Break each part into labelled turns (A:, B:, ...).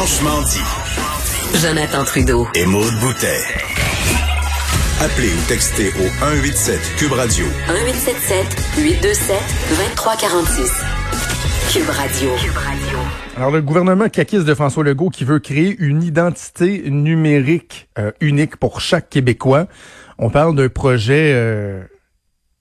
A: Franchement dit.
B: Jonathan Trudeau.
A: Et Maude Boutet. Appelez ou textez au 187 Cube Radio.
B: 1877 827 2346. Cube Radio. Cube Radio.
C: Alors, le gouvernement caquiste de François Legault qui veut créer une identité numérique euh, unique pour chaque Québécois. On parle d'un projet euh,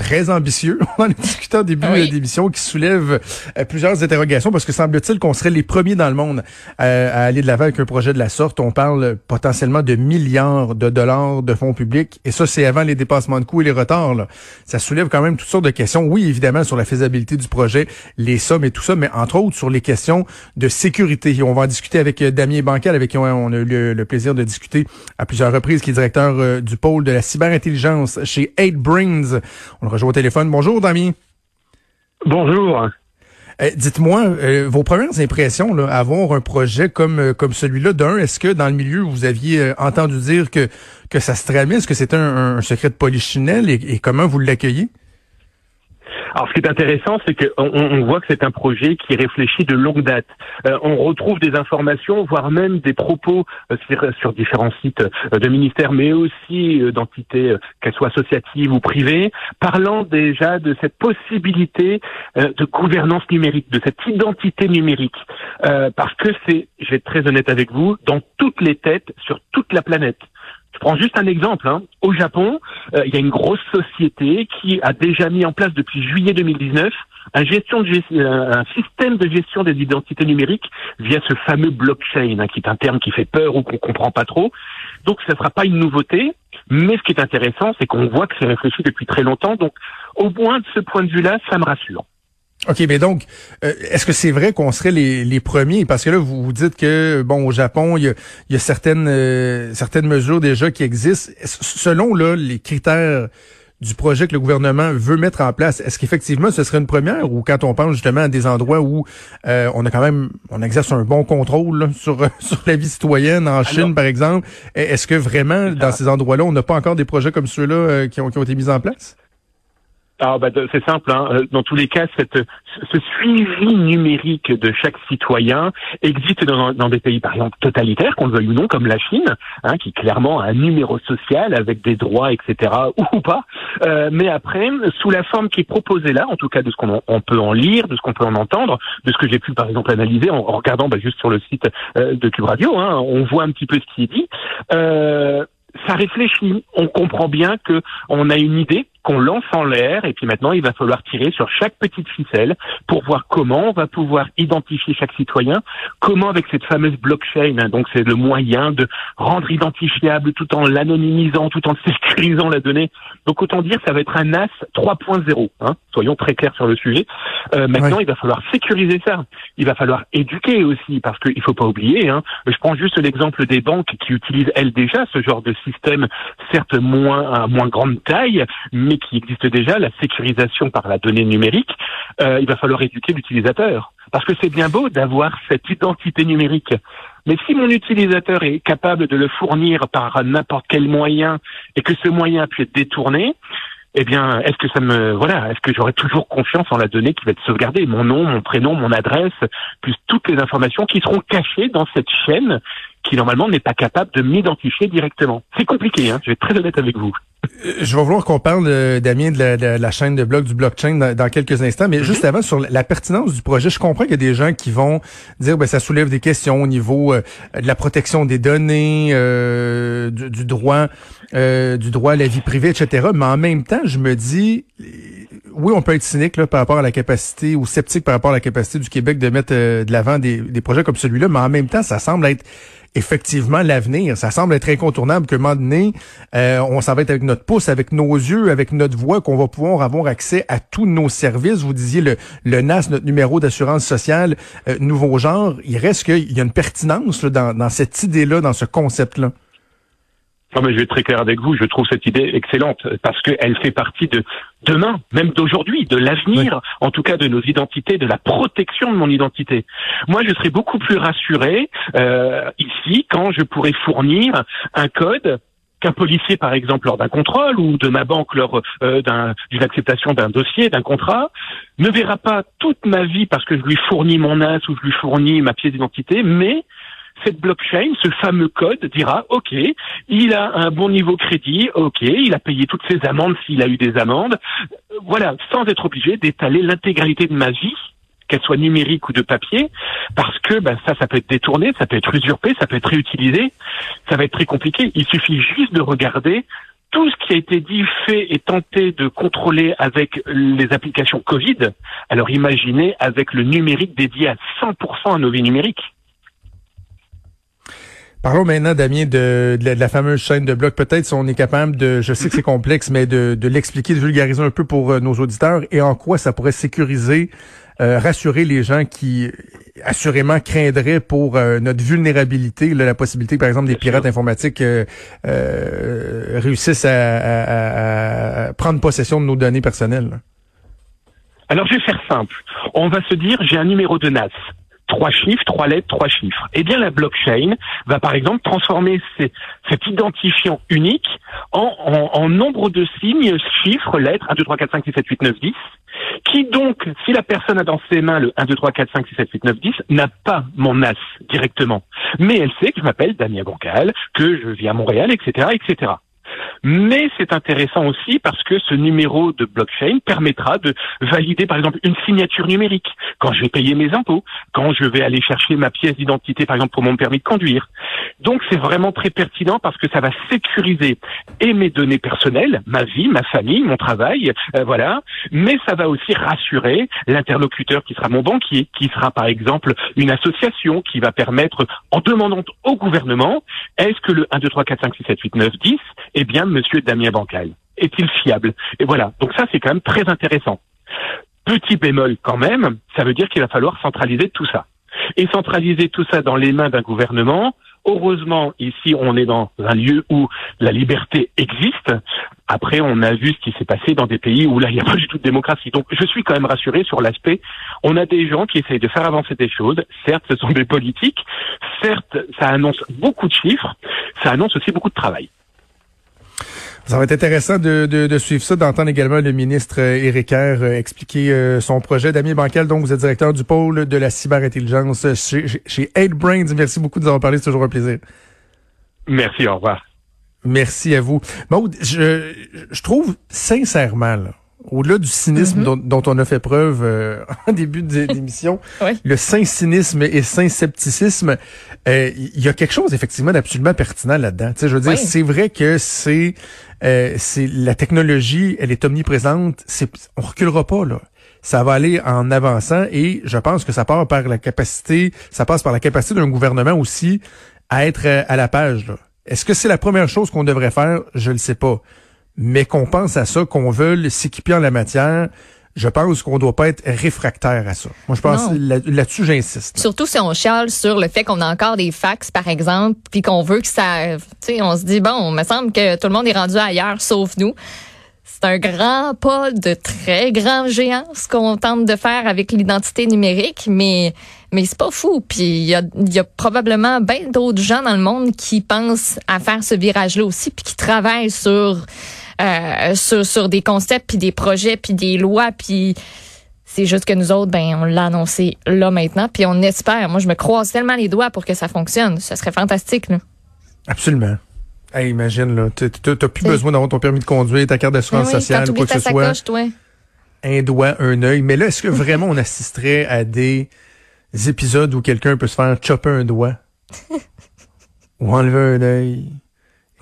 C: très ambitieux. On en a discuté en début
D: Oui.
C: euh, d'émission qui soulève euh, plusieurs interrogations parce que semble-t-il qu'on serait les premiers dans le monde euh, à aller de l'avant avec un projet de la sorte. On parle potentiellement de milliards de dollars de fonds publics et ça, c'est avant les dépassements de coûts et les retards. là. Ça soulève quand même toutes sortes de questions. Oui, évidemment, sur la faisabilité du projet, les sommes et tout ça, mais entre autres sur les questions de sécurité. Et on va en discuter avec Damien Bancal, avec qui on a eu le, le plaisir de discuter à plusieurs reprises, qui est directeur euh, du pôle de la cyberintelligence chez 8Brains. On le rejoint au téléphone. Bonjour, Damien.
E: Bonjour.
C: Euh, Dites-moi, euh, vos premières impressions là, à voir un projet comme euh, comme celui-là, d'un, est-ce que dans le milieu, vous aviez euh, entendu dire que que ça se tramait? Est-ce que c'était un, un secret de polichinelle et, et comment vous l'accueillez?
E: Alors, ce qui est intéressant, c'est qu'on on voit que c'est un projet qui est réfléchi de longue date. Euh, on retrouve des informations, voire même des propos euh, sur, différents sites euh, de ministères, mais aussi d'entités, qu'elles soient associatives ou privées, parlant déjà de cette possibilité de gouvernance numérique, de cette identité numérique. Parce que c'est, je vais être très honnête avec vous, dans toutes les têtes, sur toute la planète. Je prends juste un exemple. hein. Au Japon, euh, il y a une grosse société qui a déjà mis en place depuis juillet 2019 un, gestion de euh, un système de gestion des identités numériques via ce fameux blockchain, hein, qui est un terme qui fait peur ou qu'on comprend pas trop. Donc, ce ne sera pas une nouveauté. Mais ce qui est intéressant, c'est qu'on voit que c'est réfléchi depuis très longtemps. Donc, au moins de ce point de vue-là, ça me rassure.
C: OK, mais donc, euh, est-ce que c'est vrai qu'on serait les, les premiers? Parce que là, vous, vous dites que, bon, au Japon, il y a, il y a certaines, euh, certaines mesures déjà qui existent. Selon là, les critères du projet que le gouvernement veut mettre en place, est-ce qu'effectivement ce serait une première ou quand on pense justement à des endroits où euh, on a quand même, on exerce un bon contrôle là, sur, sur la vie citoyenne, en Chine par exemple, est-ce que vraiment dans ces endroits-là, on n'a pas encore des projets comme ceux-là euh, qui, ont, qui ont été mis en place?
E: Ah bah c'est simple. Hein. Euh, Dans tous les cas, cette, ce suivi numérique de chaque citoyen existe dans, dans des pays, par exemple, totalitaires, qu'on le veuille ou non, comme la Chine, hein, qui clairement a un numéro social avec des droits, etc., ou pas. Euh, mais après, sous la forme qui est proposée là, en tout cas de ce qu'on on peut en lire, de ce qu'on peut en entendre, de ce que j'ai pu par exemple analyser en, en regardant bah, juste sur le site euh, de Cube Radio, hein, on voit un petit peu ce qui est dit. Euh, ça réfléchit. On comprend bien que on a une idée qu'on lance en l'air et puis maintenant il va falloir tirer sur chaque petite ficelle pour voir comment on va pouvoir identifier chaque citoyen, comment avec cette fameuse blockchain, hein, donc c'est le moyen de rendre identifiable tout en l'anonymisant, tout en sécurisant la donnée. Donc autant dire ça va être un NAS 3.0, hein, soyons très clairs sur le sujet. Euh, maintenant
C: Ouais.
E: il va falloir sécuriser ça, il va falloir éduquer aussi parce qu'il faut pas oublier, hein, je prends juste l'exemple des banques qui utilisent elles déjà ce genre de système, certes moins à moins grande taille, mais qui existe déjà, la sécurisation par la donnée numérique. Euh, il va falloir éduquer l'utilisateur, parce que c'est bien beau d'avoir cette identité numérique, mais si mon utilisateur est capable de le fournir par n'importe quel moyen et que ce moyen puisse être détourné, eh bien, est-ce que ça me, voilà, est-ce que j'aurai toujours confiance en la donnée qui va être sauvegardée, mon nom, mon prénom, mon adresse, plus toutes les informations qui seront cachées dans cette chaîne qui normalement n'est pas capable de m'identifier directement. C'est compliqué, hein, je vais être très honnête avec vous.
C: Euh, Je vais vouloir qu'on parle, euh, Damien, de la, de la chaîne de blog du blockchain dans, dans quelques instants, mais juste avant, sur la pertinence du projet, je comprends qu'il y a des gens qui vont dire ben ça soulève des questions au niveau euh, de la protection des données, euh, du, du droit euh, du droit à la vie privée, etc. Mais en même temps, je me dis oui, on peut être cynique par rapport à la capacité ou sceptique par rapport à la capacité du Québec de mettre euh, de l'avant des, projets comme celui-là, mais en même temps, ça semble être effectivement l'avenir. Ça semble être incontournable qu'à un moment donné, euh, on s'en va être avec notre pouce, avec nos yeux, avec notre voix, qu'on va pouvoir avoir accès à tous nos services. Vous disiez le, NAS, notre numéro d'assurance sociale, euh, nouveau genre. Il reste qu'il y a une pertinence dans cette idée-là, dans ce concept-là.
E: Non, mais je vais être très clair avec vous. Je trouve cette idée excellente parce qu'elle fait partie de demain, même d'aujourd'hui, de l'avenir, en tout cas de nos identités, de la protection de mon identité. Moi, je serais beaucoup plus rassuré euh, ici quand je pourrais fournir un code qu'un policier, par exemple, lors d'un contrôle ou de ma banque lors euh, d'un- d'une acceptation d'un dossier, d'un contrat, ne verra pas toute ma vie parce que je lui fournis mon NAS ou je lui fournis ma pièce d'identité, mais cette blockchain, ce fameux code dira, OK, il a un bon niveau crédit, OK, il a payé toutes ses amendes s'il a eu des amendes, voilà, sans être obligé d'étaler l'intégralité de ma vie qu'elle soit numérique ou de papier, parce que ben, ça, ça peut être détourné, ça peut être usurpé, ça peut être réutilisé, ça va être très compliqué. Il suffit juste de regarder tout ce qui a été dit, fait et tenté de contrôler avec les applications Covid, alors imaginez avec le numérique dédié à 100% à nos vies numériques.
C: Parlons maintenant, Damien, de, de, la, fameuse chaîne de blocs. Peut-être si on est capable de, je sais que c'est complexe, mais de, de l'expliquer, de vulgariser un peu pour euh, nos auditeurs et en quoi ça pourrait sécuriser, euh, rassurer les gens qui assurément craindraient pour euh, notre vulnérabilité, la possibilité, par exemple, des pirates informatiques réussissent à, à, prendre possession de nos données personnelles.
E: Alors je vais faire simple. On va se dire, j'ai un numéro de NAS trois chiffres, trois lettres, trois chiffres. Eh bien, la blockchain va par exemple transformer cet identifiant unique en, en, nombre de signes, chiffres, lettres, 1, 2, 3, 4, 5, 6, 7, 8, 9, 10, qui donc, si la personne a dans ses mains le 1, 2, 3, 4, 5, 6, 7, 8, 9, 10, n'a pas mon NAS directement. Mais elle sait que je m'appelle Damien Bancal, que je vis à Montréal, etc., etc. Mais c'est intéressant aussi parce que ce numéro de blockchain permettra de valider par exemple une signature numérique quand je vais payer mes impôts, quand je vais aller chercher ma pièce d'identité par exemple pour mon permis de conduire. Donc c'est vraiment très pertinent parce que ça va sécuriser et mes données personnelles, ma vie, ma famille, mon travail, euh, voilà, mais ça va aussi rassurer l'interlocuteur qui sera mon banquier, qui sera par exemple une association qui va permettre en demandant au gouvernement est-ce que le 1 2 3 4 5 6 7 8 9 10 eh bien, Monsieur Damien Bancal est-il fiable? Et voilà. Donc ça, c'est quand même très intéressant. Petit bémol quand même, ça veut dire qu'il va falloir centraliser tout ça. Et centraliser tout ça dans les mains d'un gouvernement, Heureusement, ici, on est dans un lieu où la liberté existe. Après, on a vu ce qui s'est passé dans des pays où là, il n'y a pas du tout de démocratie. Donc, je suis quand même rassuré sur l'aspect. On a des gens qui essayent de faire avancer des choses. Certes, ce sont des politiques. Certes, ça annonce beaucoup de chiffres. Ça annonce aussi beaucoup de travail.
C: Ça va être intéressant de, de, suivre ça, d'entendre également le ministre euh, Éric Kerr euh, expliquer euh, son projet. Damien Bancal, donc vous êtes directeur du pôle de la cyberintelligence chez, chez Brains. Merci beaucoup de nous avoir parlé, c'est toujours un plaisir.
E: Merci, au revoir.
C: Merci à vous. Maud, je, je trouve sincèrement, là, au-delà du cynisme mm-hmm. dont, on a fait preuve euh, en début d'émission, le saint cynisme et saint scepticisme, euh, il y a quelque chose effectivement d'absolument pertinent là-dedans. je veux dire, c'est vrai que c'est euh, c'est la technologie, elle est omniprésente. C'est on reculera pas là. Ça va aller en avançant et je pense que ça part par la capacité, ça passe par la capacité d'un gouvernement aussi à être à la page. Est-ce que c'est la première chose qu'on devrait faire? Je ne sais pas mais qu'on pense à ça, qu'on veut s'équiper en la matière, je pense qu'on doit pas être réfractaire à ça. Moi, je pense là-dessus, j'insiste.
D: Surtout si on chiale sur le fait qu'on a encore des fax, par exemple, puis qu'on veut que ça, tu sais, on se dit bon, il me semble que tout le monde est rendu ailleurs, sauf nous. C'est un grand pas de très grand géant ce qu'on tente de faire avec l'identité numérique, mais mais c'est pas fou. Puis il y a, y a probablement bien d'autres gens dans le monde qui pensent à faire ce virage-là aussi, puis qui travaillent sur euh, sur, sur des concepts, puis des projets, puis des lois, puis c'est juste que nous autres, ben, on l'a annoncé là maintenant, puis on espère. Moi, je me croise tellement les doigts pour que ça fonctionne. Ça serait fantastique, là.
C: Absolument. Hey, imagine, là, t'as plus besoin d'avoir ton permis de conduire, ta carte d'assurance oui, sociale, quoi que ce soit. Toi. Un doigt, un œil. Mais là, est-ce que vraiment on assisterait à des épisodes où quelqu'un peut se faire chopper un doigt? ou enlever un œil?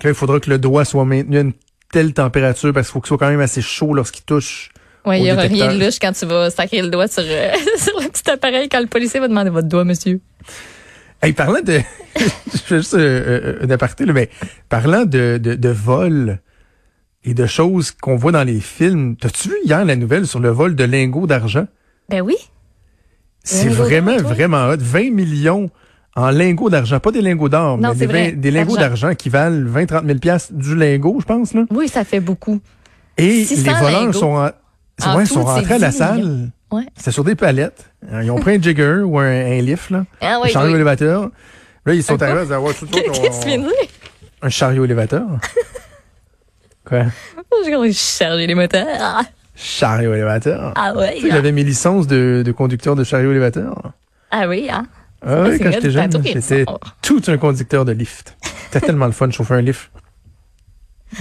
C: Là, il faudra que le doigt soit maintenu à une telle température parce qu'il faut qu'il soit quand même assez chaud lorsqu'il touche.
D: Oui, il n'y aura rien de louche quand tu vas sacrer le doigt sur, euh, sur le petit appareil quand le policier va demander votre doigt, monsieur.
C: Hey, parlant de, je fais juste euh, euh, un aparté, là, mais parlant de, de, de vol et de choses qu'on voit dans les films, t'as-tu vu hier la nouvelle sur le vol de lingots d'argent?
D: Ben oui.
C: C'est vraiment, vraiment hot. 20 millions en lingots d'argent, pas des lingots d'or, mais des, lingots d'argent qui valent 20-30 000 pièces du lingot, je pense. Là.
D: Oui, ça fait beaucoup.
C: Et les voleurs sont, en, sont rentrés à la salle. Ouais. C'était sur des palettes. Ils ont pris un jigger ou un, lift, là, ah, un chariot élévateur. Là, ils sont arrivés à avoir tout
D: dire?
C: Un chariot élévateur. Quoi?
D: J'ai charger les moteurs.
C: Chariot élévateur.
D: Ah ouais.
C: Tu sais, j'avais mes licences de, de conducteur de chariot élévateur.
D: Ah oui, hein?
C: Ah oui,
D: c'est
C: quand j'étais jeune, j'étais tout un conducteur de lift. C'était tellement le fun de chauffer un lift.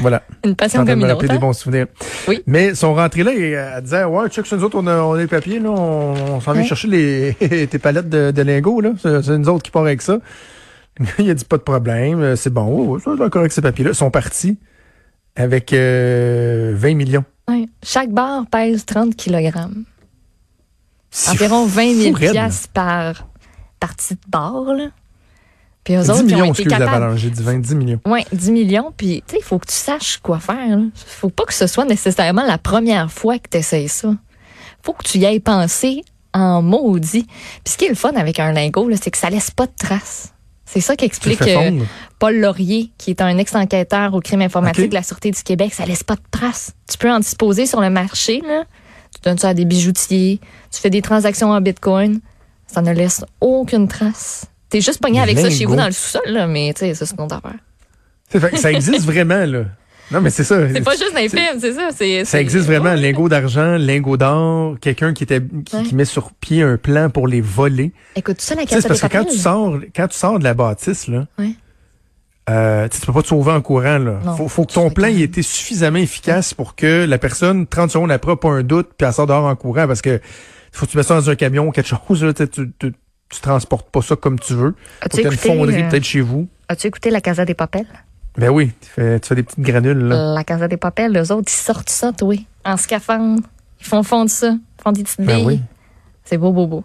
C: Voilà.
D: Une passion
C: en train de me rappeler
D: communautaire.
C: des bons souvenirs.
D: Oui.
C: Mais son rentrée là, et elle disait, ouais, check, c'est nous autres, on a, on a les papiers, là, on, on s'en vient chercher les, tes palettes de, de lingots, là. C'est nous autres qui part avec ça. Il a dit, pas de problème, euh, c'est bon, ouais, ouais, c'est avec ces papiers-là. Ils sont partis avec euh, 20 millions.
D: Ouais. Chaque barre pèse 30 kg.
C: C'est
D: Environ 20 000
C: fou raide.
D: piastres par partie de barre. Là. Puis eux
C: 10
D: autres, ils ont
C: millions,
D: été
C: excuse la
D: capables.
C: valeur, j'ai dit 20, 10 millions.
D: Oui, 10 millions. Puis, tu sais, il faut que tu saches quoi faire. Il faut pas que ce soit nécessairement la première fois que tu essaies ça. faut que tu y ailles pensé en maudit. Puis, ce qui est le fun avec un lingot, c'est que ça laisse pas de traces. C'est ça qu'explique euh. Paul Laurier, qui est un ex-enquêteur au crime informatique de la Sûreté du Québec. Ça laisse pas de traces. Tu peux en disposer sur le marché. Là. Tu donnes ça à des bijoutiers. Tu fais des transactions en bitcoin. Ça ne laisse aucune trace. T'es juste pogné avec ça chez vous dans le sous-sol, là, mais tu sais, c'est ce qu'on affaire.
C: C'est fait que ça existe vraiment, là. Non, mais c'est ça.
D: C'est pas juste dans les films, c'est ça. c'est-
C: Ça existe vraiment, lingot d'argent, lingot d'or, quelqu'un qui était qui,
D: Ouais.
C: qui met sur pied un plan pour les voler.
D: Écoute, sais, la
C: c'est parce que quand tu sors, quand tu sors de la bâtisse là,
D: Ouais.
C: euh, tu peux pas te sauver en courant là.
D: Non,
C: faut, faut que ton plan ait été suffisamment efficace pour que la personne 30 secondes après pas un doute puis elle sort dehors en courant parce que faut que tu mets ça dans un camion ou quelque chose là, tu, tu, tu, tu transportes pas ça comme tu veux.
D: As-tu
C: t'aies une
D: écouté,
C: fonderie
D: euh,
C: peut-être chez vous.
D: As-tu écouté La Casa des Papels?
C: Ben oui, tu fais, tu fais des petites granules là.
D: La Casa des Papels, eux autres, ils sortent ça, toi, en scaphandre. Ils font fondre ça. Ils font des petites
C: Ben
D: billes.
C: oui.
D: C'est beau, beau, beau.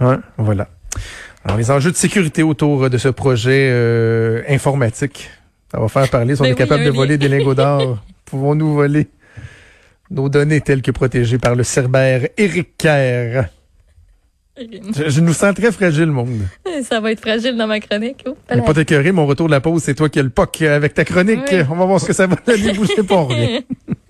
C: Ouais, voilà. Alors, les enjeux de sécurité autour de ce projet euh, informatique, ça va faire parler. Si on
D: Ben
C: est
D: oui,
C: capable de voler des lingots d'or, pouvons-nous voler? Nos données telles que protégées par le cerbère Éric Kerr? Je, je nous sens très fragile, monde.
D: Ça va être fragile dans ma chronique. Oh,
C: pas t'écœurer, mon retour de la pause, c'est toi qui as le POC avec ta chronique.
D: Oui.
C: On va voir ce que ça va donner. Bougez pas, on revient.